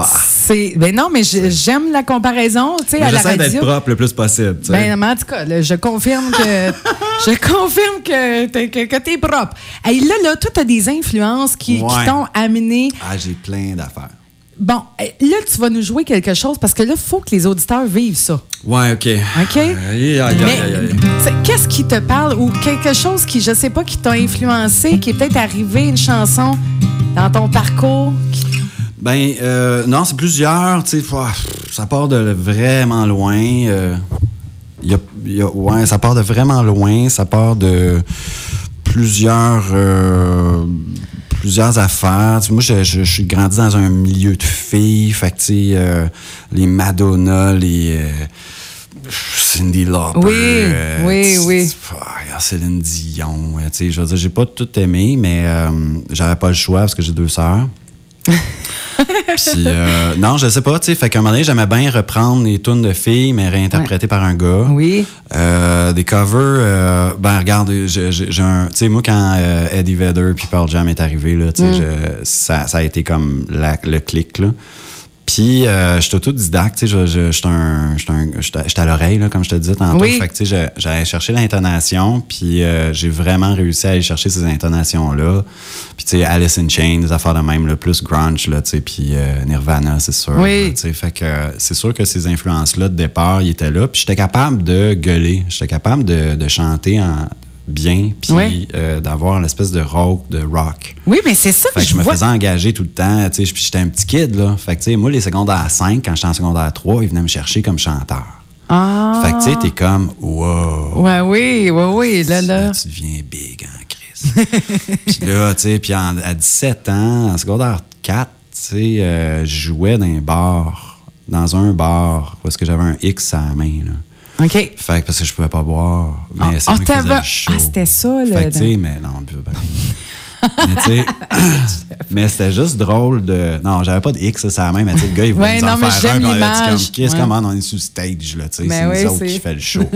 Bah, C'est. Ben non, mais j'aime la comparaison, tu sais, à la J'essaie d'être radio. propre le plus possible. Ben, en tout cas, là, je confirme que je confirme que t'es que, que t'es propre. Hey, là, là, toi, t'as des influences qui, t'ont amené. ah, j'ai plein d'affaires. Bon, hey, là, tu vas nous jouer quelque chose parce que là, il faut que les auditeurs vivent ça. Ouais, OK. OK? Aïe, aïe, aïe, Mais qu'est-ce qui te parle ou quelque chose qui, je sais pas, qui t'a influencé, qui est peut-être arrivé, une chanson dans ton parcours? qui- Ben, euh, non, c'est plusieurs. Tu sais, ça part de vraiment loin. euh, y a- il y a- ouais, ça part de vraiment loin. Ça part de plusieurs, euh, plusieurs affaires. Moi, je, je, je suis grandi dans un milieu de filles. Fait que, tu sais, euh, les Madonna, les. Cindy Lauper. Oui, euh, oui, oui. ah, Céline Dion. tu sais, je veux dire, j'ai pas tout aimé, mais euh, j'avais pas le choix parce que j'ai deux sœurs. Puis, euh, non, je sais pas, tu sais. Fait qu'à un moment donné, j'aimais bien reprendre les tunes de filles, mais réinterprétées par un gars. Oui. Euh, des covers, euh, ben regarde, j'ai un. Tu sais, moi, quand Eddie Vedder puis Pearl Jam est arrivé, là, tu sais, je- ça, ça a été comme la- le clic, là. Puis, euh, j'étais autodidacte, tu sais, je- je- un- j'étais un- j'étais j'étais à l'oreille, comme je te disais tantôt. Oui. Fait que, tu sais, je- j'allais chercher l'intonation, puis euh, j'ai vraiment réussi à aller chercher ces intonations-là. Puis, tu sais, Alice in Chains, des affaires de même, le plus grunge, là, tu sais, puis euh, Nirvana, c'est sûr. Oui. là, tu sais, fait que c'est sûr que ces influences-là, de départ, ils étaient là. Puis j'étais capable de gueuler. J'étais capable de, de chanter en bien, puis euh, d'avoir l'espèce de rock, de rock. Oui, mais c'est ça Fait que je me vois. faisais engager tout le temps, tu sais, puis j'étais un petit kid, là. Fait que, tu sais, moi, les secondaires 5, quand j'étais en secondaire 3, ils venaient me chercher comme chanteur. Ah. Fait que, tu sais, t'es comme, wow. Ouais, oui, oui, oui, là, là. tu deviens big en crise. puis là, tu sais, puis à 17 ans, en secondaire 4, tu sais, euh, je jouais dans un bar, dans un bar, parce que j'avais un X à la main, là. OK. Fait que parce que je pouvais pas boire. Mais Ah, c'est ah, ah, c'était ça, le- Fait que, tu sais, mais non, on buvait pas. mais tu sais, mais c'était juste drôle de. Non, j'avais pas de X, ça, c'est la même. Mais tu sais, le gars, il voulait Ouais, nous en non, mais faire un. puis on dit Qu'est-ce Ouais. comment on est le stage, là, tu sais. Ben c'est oui, nous autres qui fait le show.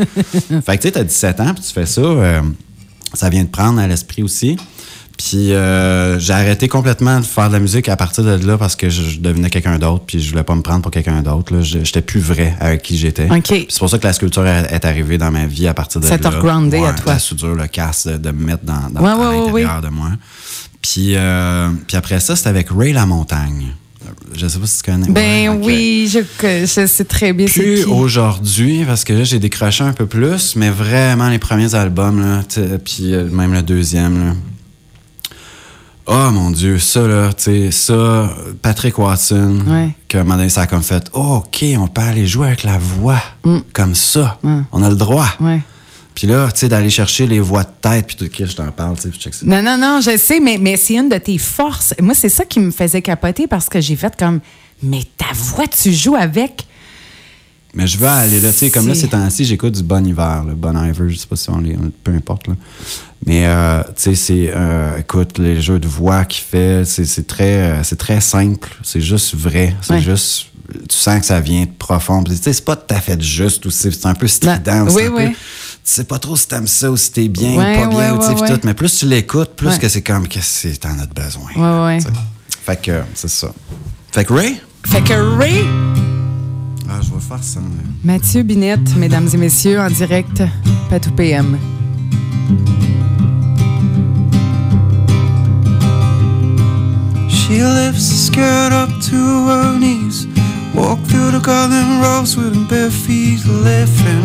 fait que tu sais, t'as 17 ans, puis tu fais ça. euh, ça vient de prendre à l'esprit aussi. Puis euh, j'ai arrêté complètement de faire de la musique à partir de là parce que je, devenais quelqu'un d'autre, puis je voulais pas me prendre pour quelqu'un d'autre. J'étais plus vrai avec qui j'étais. Puis C'est pour ça que la sculpture est, arrivée dans ma vie à partir de Ça là. t'a regroundé à toi. La soudure, le casse, de, de me mettre dans, dans Ouais, l'intérieur de moi. Puis, euh, puis après ça, c'était avec Ray Lamontagne. Je sais pas si tu connais. Ben Ouais, oui, je, je sais très bien qui. aujourd'hui, parce que là, j'ai décroché un peu plus, mais vraiment les premiers albums, là, puis euh, même le deuxième, là. Oh mon Dieu, ça, là, tu sais, ça, Patrick Watson, Ouais. que un moment donné, ça a comme fait, oh, OK, on peut aller jouer avec la voix, comme ça. Mm. On a le droit. Ouais. Puis là, tu sais, d'aller chercher les voix de tête, puis tout, OK, je t'en parle, tu sais. Non, non, non, je sais, mais, mais c'est une de tes forces. Moi, c'est ça qui me faisait capoter parce que j'ai fait comme, mais ta voix, tu joues avec? Mais je veux aller là, tu sais, comme là, C'est- ces temps-ci, j'écoute du Bon Hiver, le Bon Iver, je sais pas si on les. peu importe, là. Mais, euh, tu sais, c'est. euh, écoute, les jeux de voix qu'il fait, c'est c'est très, euh, c'est très simple, c'est juste vrai, c'est Ouais. juste. Tu sens que ça vient de profond. Tu sais, c'est pas tout à fait juste aussi, c'est un peu strident. Non, c'est oui, un peu- oui. Tu sais pas trop si t'aimes ça ou si t'es bien Ouais, ou pas bien, ou tout. Mais plus tu l'écoutes, plus que c'est comme, qu'est-ce que t'en as besoin. Ouais, ouais. Fait que, c'est ça. Fait que Ray, Fait que Ray, ah, je vais faire ça. Mathieu Binette, mesdames et messieurs, en direct, Patou PM. She lifts the skirt up to her knees. Walk through the garden rows with her bare feet laughing.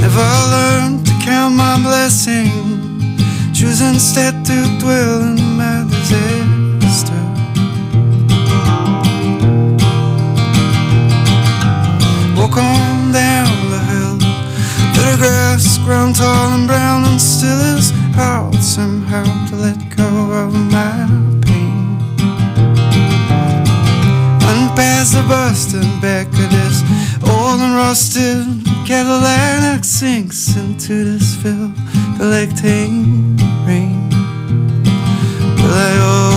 Never learned to count my blessing. Choose instead to dwell in my disaster. Walk on down the hill. The grass grown hard somehow to let go of my pain. Run the busting back of this old and rusted Cadillac sinks into this fill collecting rain. Will I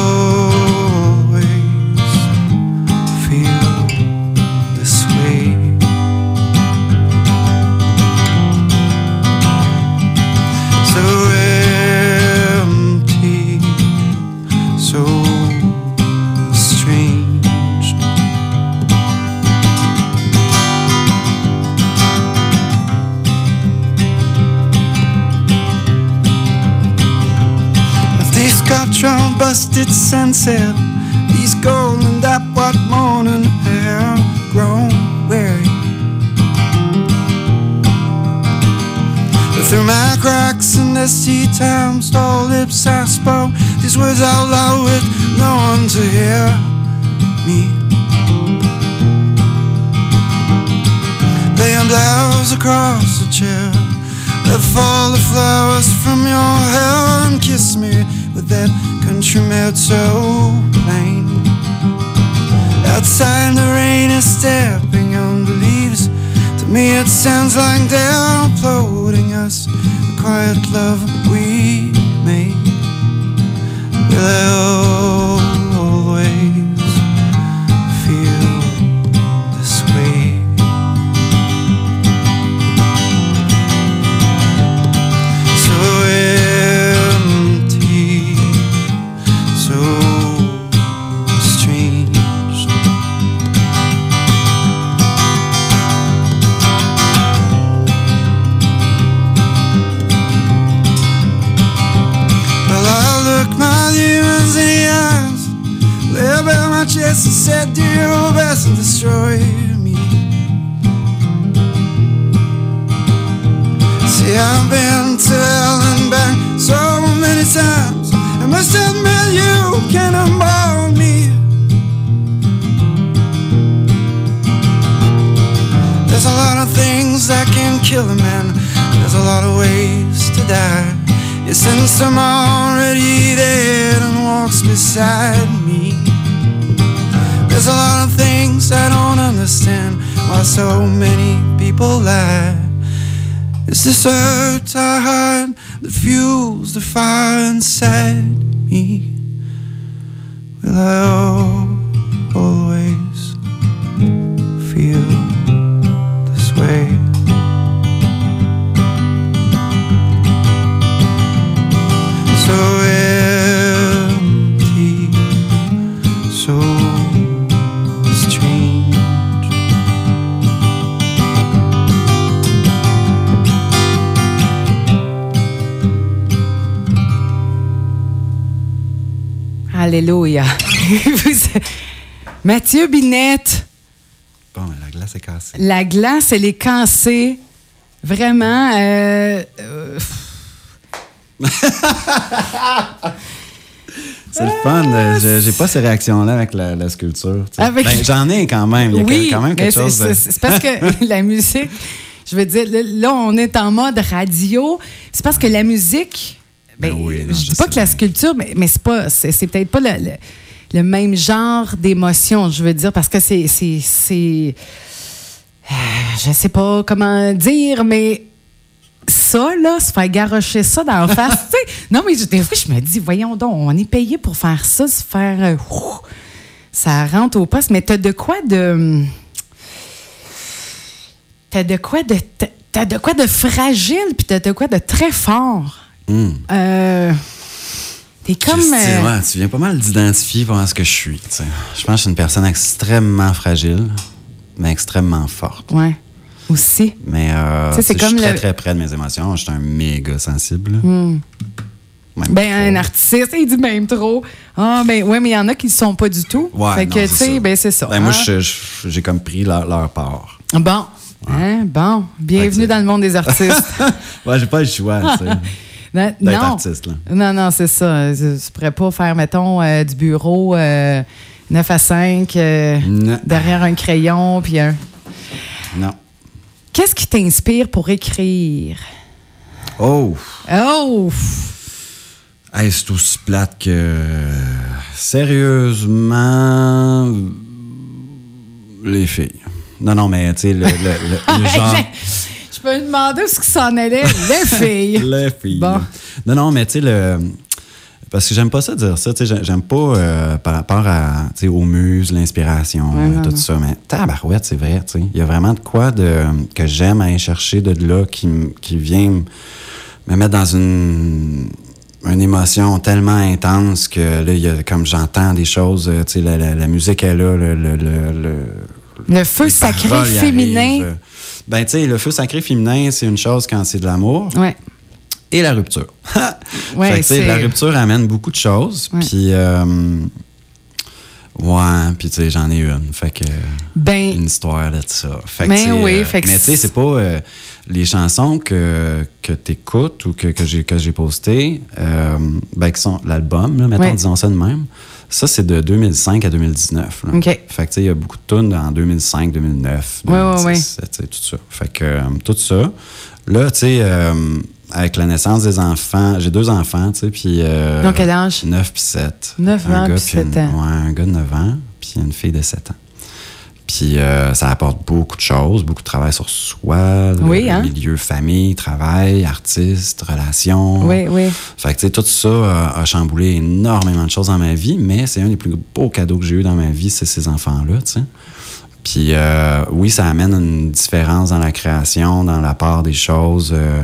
Busted sunset, these golden that what morning hair grown weary. Through my cracks and dusty times, tall lips I spoke these words out loud with no one to hear me. Laying blouse across the chair, let fall the flowers from your hair and kiss me with that country made so plain. Outside the rain is stepping on the leaves. To me it sounds like they're uploading us the quiet love we made. Will and said, Do your best and destroy me. See, I've been telling back so many times. I must admit you cannonball me. There's a lot of things that can kill a man. There's a lot of ways to die. You I'm already dead and walks beside me. There's a lot of things I don't understand. Why so many people lie. It's this hurt I hide that fuels the fire inside me. Will I always Alléluia. Mathieu Binette, Bon, la glace est cassée. la glace, elle est cassée. Vraiment. euh, euh, C'est le fun. euh, je- J'ai pas ces réactions-là avec la, la sculpture. Avec- Ben, J'en ai quand même. Il y a oui, quand même mais quelque c'est- chose. de- c'est c'est parce que la musique, je veux dire, là, on est en mode radio. C'est parce que la musique, ben, Ben oui, non, je dis pas que la sculpture, mais, mais c'est pas, c'est c'est peut-être pas le, le- le même genre d'émotion, je veux dire, parce que c'est, c'est, euh, je sais pas comment dire, mais ça, là, se faire garrocher ça dans la face, tu sais. Non, mais je- des fois, je me dis, voyons donc, on est payé pour faire ça, se faire. euh, ça rentre au poste, mais t'as de quoi de. T'as de quoi de. T'as de quoi de fragile, puis t'as de quoi de très fort? Hum. Euh, T'es comme. Euh, ouais, tu viens pas mal d'identifier comment ce que je suis. tu sais. Je pense que je suis une personne extrêmement fragile, mais extrêmement forte. ouais, aussi. Mais euh, c'est sais, je suis comme très, le- très près de mes émotions. Je suis un méga sensible. Même Ben, un artiste, il dit même trop. Ah, ben, ouais, mais il y en a qui ne le sont pas du tout. Ouais, fait que, tu sais, ben, c'est ça. Ben, moi, hein. j'ai comme pris leur, leur part. Bon. Hein, bon. Bienvenue dans le monde des artistes. Ouais, j'ai pas le choix, Non, non. artiste, là. Non, non, c'est ça. Tu tu pourrais pas faire, mettons, euh, du bureau euh, 9 à 5 euh, derrière un crayon. Puis un... Non. Qu'est-ce qui t'inspire pour écrire? Oh! Oh! Hey, c'est aussi plate que. Sérieusement. Les filles. Non, non, mais tu sais, le, le, le- le genre. Je me demander ce qui s'en allait. Les filles. Les filles. Bon. Non, non, mais tu sais, le. Parce que j'aime pas ça dire ça, tu sais, j'ai- j'aime pas euh, par rapport à, tu sais, aux muses, l'inspiration, Ouais, euh, tout ça. Mais tabarouette, c'est vrai, tu sais. Il y a vraiment de quoi de, que j'aime aller chercher de là qui, qui vient me mettre dans une, une émotion tellement intense que là, y a, comme j'entends des choses, euh, tu sais, la, la- la musique est là, le, le, le, le- Le feu sacré féminin. arrivent. Ben, tu sais, le feu sacré féminin, c'est une chose quand c'est de l'amour Ouais. et la rupture. Ouais, Fait que, la rupture amène beaucoup de choses. Puis, euh, ouais, puis tu sais, j'en ai une. Fait que, Ben, une histoire de ça. Fait que, Ben oui, euh, fait que mais tu sais, c'est- pas euh, les chansons que, que tu écoutes ou que, que j'ai que j'ai postées, ben, qui sont l'album, là, mettons, Ouais. disons ça de même. Ça, c'est de 2005 à 2019. là. OK. Fait que, tu sais, il y a beaucoup de tunes en 2005, 2009, Ouais, ouais, 2010, tu sais, tout ça. Fait que, euh, tout ça. Là, tu sais, euh, avec la naissance des enfants, j'ai deux enfants, tu sais, puis... Euh, Donc, quel âge? 9 puis 7. Neuf Un ans gars puis puis une- sept ans. Ouais, un gars de 9 ans, puis une fille de 7 ans. Puis euh, ça apporte beaucoup de choses, beaucoup de travail sur soi, le, Oui, le hein? milieu famille, travail, artiste, relations. oui, oui. Fait que, tu sais, tout ça a, a chamboulé énormément de choses dans ma vie, mais c'est un des plus beaux cadeaux que j'ai eu dans ma vie, c'est ces enfants-là, tu sais. Puis euh, oui, ça amène une différence dans la création, dans la part des choses. euh,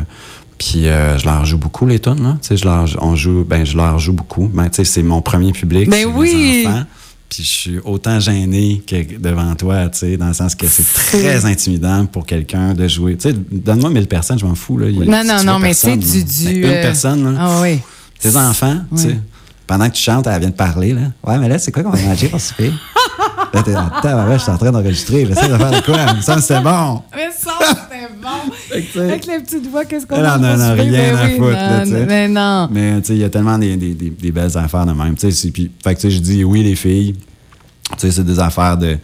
puis euh, je leur joue beaucoup les tunes, là. Tu sais, je leur, on joue, ben, je leur joue beaucoup. Ben, tu sais, c'est mon premier public. Ben oui! mes enfants. Puis je suis autant gêné que devant toi, tu sais, dans le sens que c'est très intimidant pour quelqu'un de jouer. Tu sais, donne-moi 1000 personnes, je m'en fous, là. Non, non, non, mais tu sais, personne, du. du Ben, euh, Une personne, là. Ah oui. Tes enfants, tu sais. Pendant que tu chantes, elle vient de parler, là. Ouais, mais là, c'est quoi qu'on va manger pour souper? là, t'es Attends, ouais, je suis en train d'enregistrer. J'essaie de faire de quoi? Il me semble que c'est bon. Mais ça, c'était bon. Avec les petites voix, qu'est-ce qu'on a- a suivre? rien Ben à foutre, là, non. Mais non. Mais, tu sais, il y a tellement des, des, des, des belles affaires de même. Puis, fait que, tu sais, je dis oui, les filles. Tu sais, c'est des affaires de.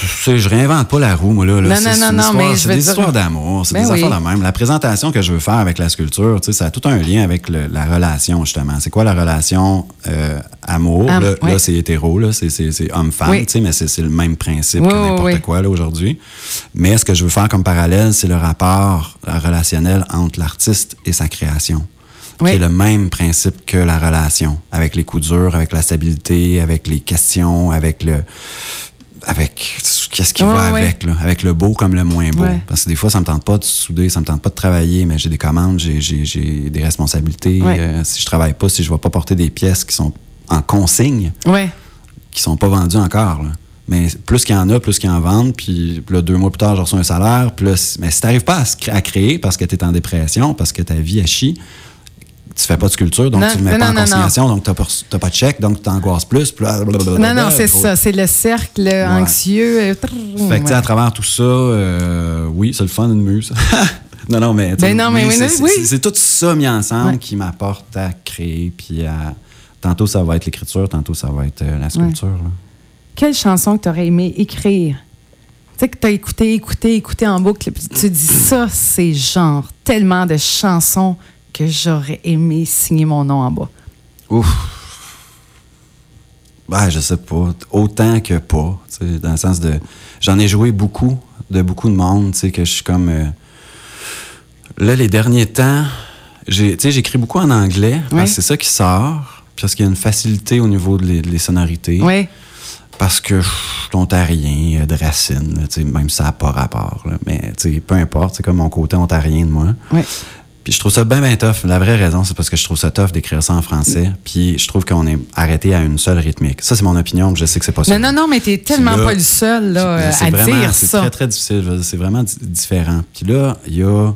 Tu sais, je réinvente pas la roue, moi, là. là. Non, C'est- non, c'est non, histoire- mais je C'est veux des dire- histoires d'amour, c'est Ben des oui. affaires de même. La présentation que je veux faire avec la sculpture, tu sais, ça a tout un lien avec le- la relation, justement. C'est quoi la relation euh, amour? Am- là, c'est hétéro, là, c'est- c'est c'est homme-femme, Oui. tu sais, mais c'est c'est le même principe que n'importe quoi, là, aujourd'hui. Mais ce que je veux faire comme parallèle, c'est le rapport euh, relationnel entre l'artiste et sa création Oui. qui est le même principe que la relation, avec les coups durs, avec la stabilité, avec les questions, avec le avec qu'est-ce qui Ouais, va ouais. avec là, avec le beau comme le moins beau Ouais. parce que des fois ça me tente pas de souder ça me tente pas de travailler mais j'ai des commandes j'ai des responsabilités. Euh, si je travaille pas si je vais pas porter des pièces qui sont en consigne qui sont pas vendus encore. là. Mais plus qu'il y en a, plus qu'ils en vendent. Puis là, deux mois plus tard, je reçois un salaire. Si- mais si t'arrives pas à, à créer parce que tu es en dépression, parce que ta vie a chie, tu fais pas de sculpture, donc Non, tu le mets non, pas en non, consignation, donc t'as pas, t'as pas de chèque, donc t'angoisses plus. Non, non, c'est ça. C'est le cercle anxieux. Fait que, tu sais, ouais. à travers tout ça, euh, oui, c'est le fun d'une muse. non, non, mais. tu Ben mais c'est, oui, tout ça mis ensemble Ouais. qui m'apporte à créer. Puis à. Tantôt, ça va être l'écriture, tantôt, ça va être euh, la sculpture. là. Quelle chanson que tu aurais aimé écrire? Tu sais, que tu as écouté, écouté, écouté en boucle, puis tu dis ça, c'est genre tellement de chansons que j'aurais aimé signer mon nom en bas. Ouf. Ben, je sais pas. Autant que pas. Dans le sens de. J'en ai joué beaucoup, de beaucoup de monde, que je suis comme. euh, Là, les derniers temps, j'écris beaucoup en anglais, parce que c'est ça qui sort, parce qu'il y a une facilité au niveau de les, de les sonorités. Oui. Parce que je suis ontarien de racine, là, même ça n'a pas rapport. là. Mais peu importe, c'est comme mon côté ontarien de moi. Oui. Puis je trouve ça bien, bien tough. La vraie raison, c'est parce que je trouve ça tough d'écrire ça en français. Puis je trouve qu'on est arrêté à une seule rythmique. Ça, c'est mon opinion, puis je sais que c'est pas ça. Non, non, non, mais t'es tellement là, pas le seul là, euh, c'est à vraiment- dire C'est ça. très, très difficile. C'est vraiment di- différent. Puis là, il y a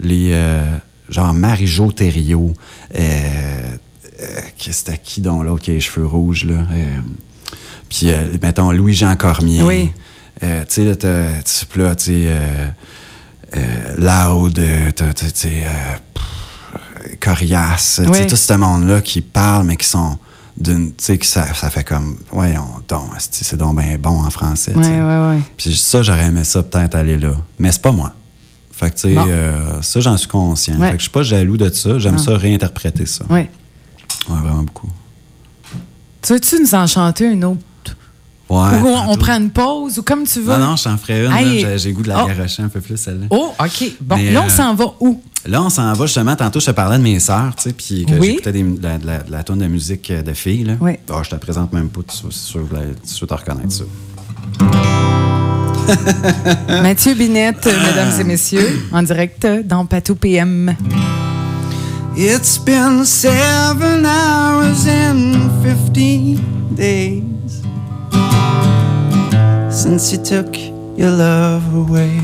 les. euh, genre Marie-Jo Thériault. Euh, euh, Qu'est-ce que qui donc l'autre qui a les cheveux rouges, là? Euh, puis, euh, mettons, Louis-Jean Cormier. Oui. Euh, tu sais, là, t'as- tu là, sais, Loud, euh, sais, euh, pff, Coriace, Oui. tout ce monde-là qui parle, mais qui sont d'une. Tu sais, que ça, ça fait comme. Voyons, donc, c'est donc bien bon en français. Oui, oui, oui. Puis ça, j'aurais aimé ça peut-être aller là. Mais c'est pas moi. Fait que, tu sais, euh, ça, j'en suis conscient. Fait que je suis pas jaloux de ça. J'aime ça réinterpréter ça. Oui. Ouais, vraiment beaucoup. Tu veux-tu nous en chanter une autre? Ouais, Ou on, prend une pause, ou comme tu veux. Non, non, je t'en ferai une. J'ai- goût de la Oh. garocher un peu plus, celle-là. Oh, OK. Bon, Mais, là, on euh, s'en va où? Là, on s'en va justement. Tantôt, je te parlais de mes sœurs, tu sais, puis que Oui. j'écoutais de la, de la, de la tonne de musique de filles. Là. Oui. Ah, je te présente même pas, tu sûr que tu vas te reconnaître ça. Mathieu Binette, euh, mesdames et messieurs, en direct dans Patou PM. It's been seven hours and days since you took your love away.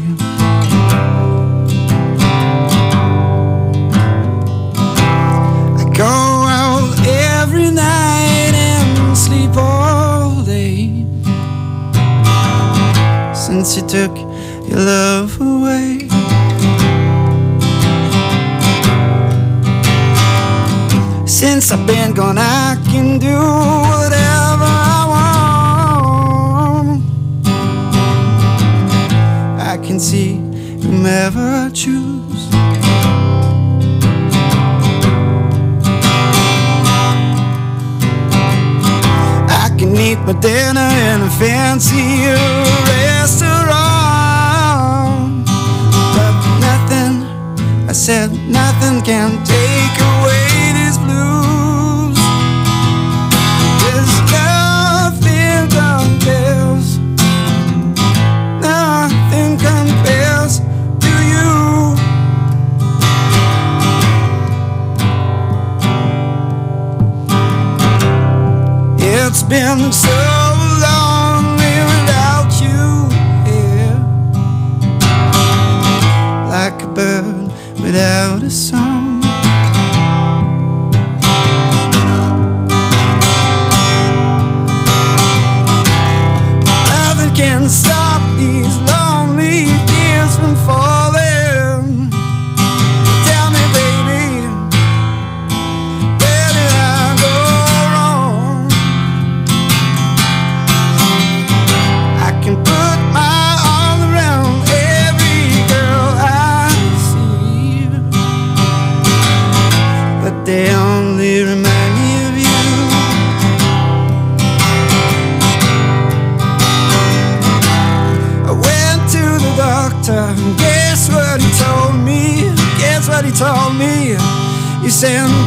I go out every night and sleep all day since you took your love away. Since I've been gone, I can do whatever can see whomever I choose. I can eat my dinner in a fancy restaurant. But nothing, I said, nothing can take away It's been so long without you here like a bird without a song. dancing.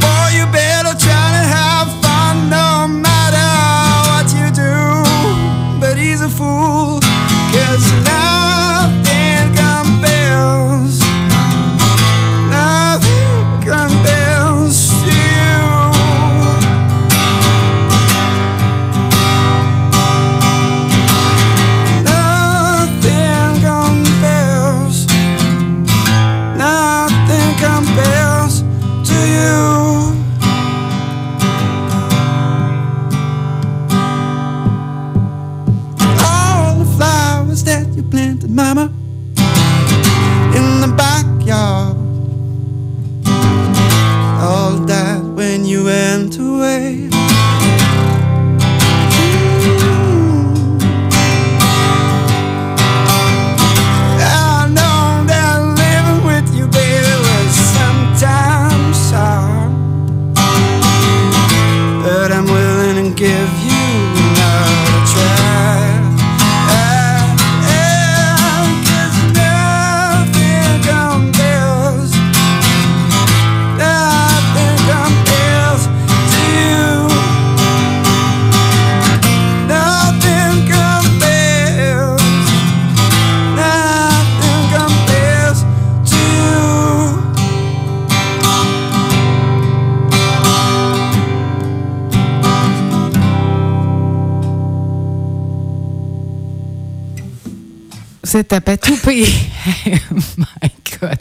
C'est à Patou PM. My God.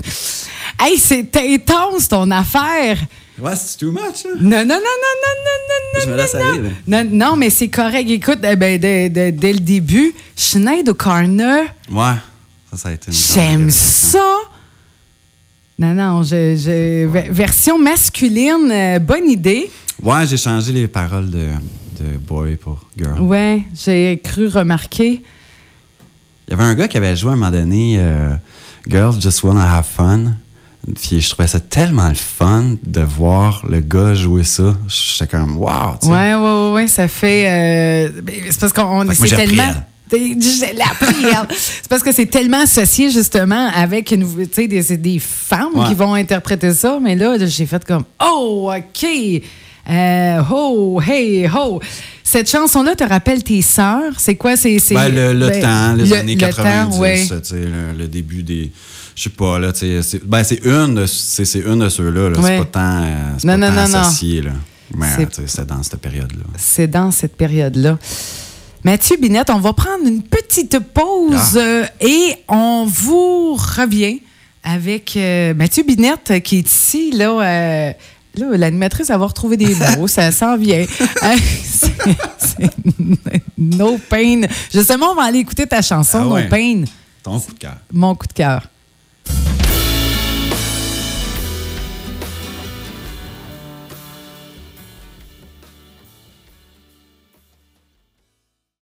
Hey, c'est intense ton affaire. Ouais, c'est too much, hein? Non, non, non, non, non, non, non, Je me non, laisse non, aller, là. non. Non, mais c'est correct. Écoute, eh ben, dès, le début, Sinead O'Connor, Ouais, ça, ça a été une j'aime ça. Non, non, je, je- ve- version masculine, euh, bonne idée. Ouais, j'ai changé les paroles de, de Boy pour Girl. Ouais, j'ai cru remarquer. Il y avait un gars qui avait joué à un moment donné euh, Girls Just Wanna Have Fun. Puis je trouvais ça tellement le fun de voir le gars jouer ça. J'étais comme, wow, tu sais. Ouais, ouais, ouais, ça fait. euh, ben, c'est parce qu'on. C'est tellement. appris, elle. C'est parce que c'est tellement associé justement avec une, des, des femmes Ouais. qui vont interpréter ça, mais là, j'ai fait comme Oh, OK. Euh, oh, hey, oh. Cette chanson-là te rappelle tes sœurs? C'est quoi? C'est, c'est, Ben, le, le ben, temps, les le- années le 90, temps, ouais. le, le début des. Je sais pas, là, tu c'est- Ben, c'est une, de- c'est, c'est une de ceux-là, là. Ouais. C'est pas tant, euh, c'est Non, pas non, tant non, non. associé, là. Mais, C'est- dans cette période-là. C'est dans cette période-là. Mathieu Binette, on va prendre une petite pause Ah. euh, et on vous revient avec euh, Mathieu Binette qui est ici. Là, euh, là l'animatrice va retrouver des mots, ça s'en vient. C'est- c'est no Pain. Justement, on va aller écouter ta chanson, Ah ouais. No Pain. Ton coup de cœur. Mon coup de cœur.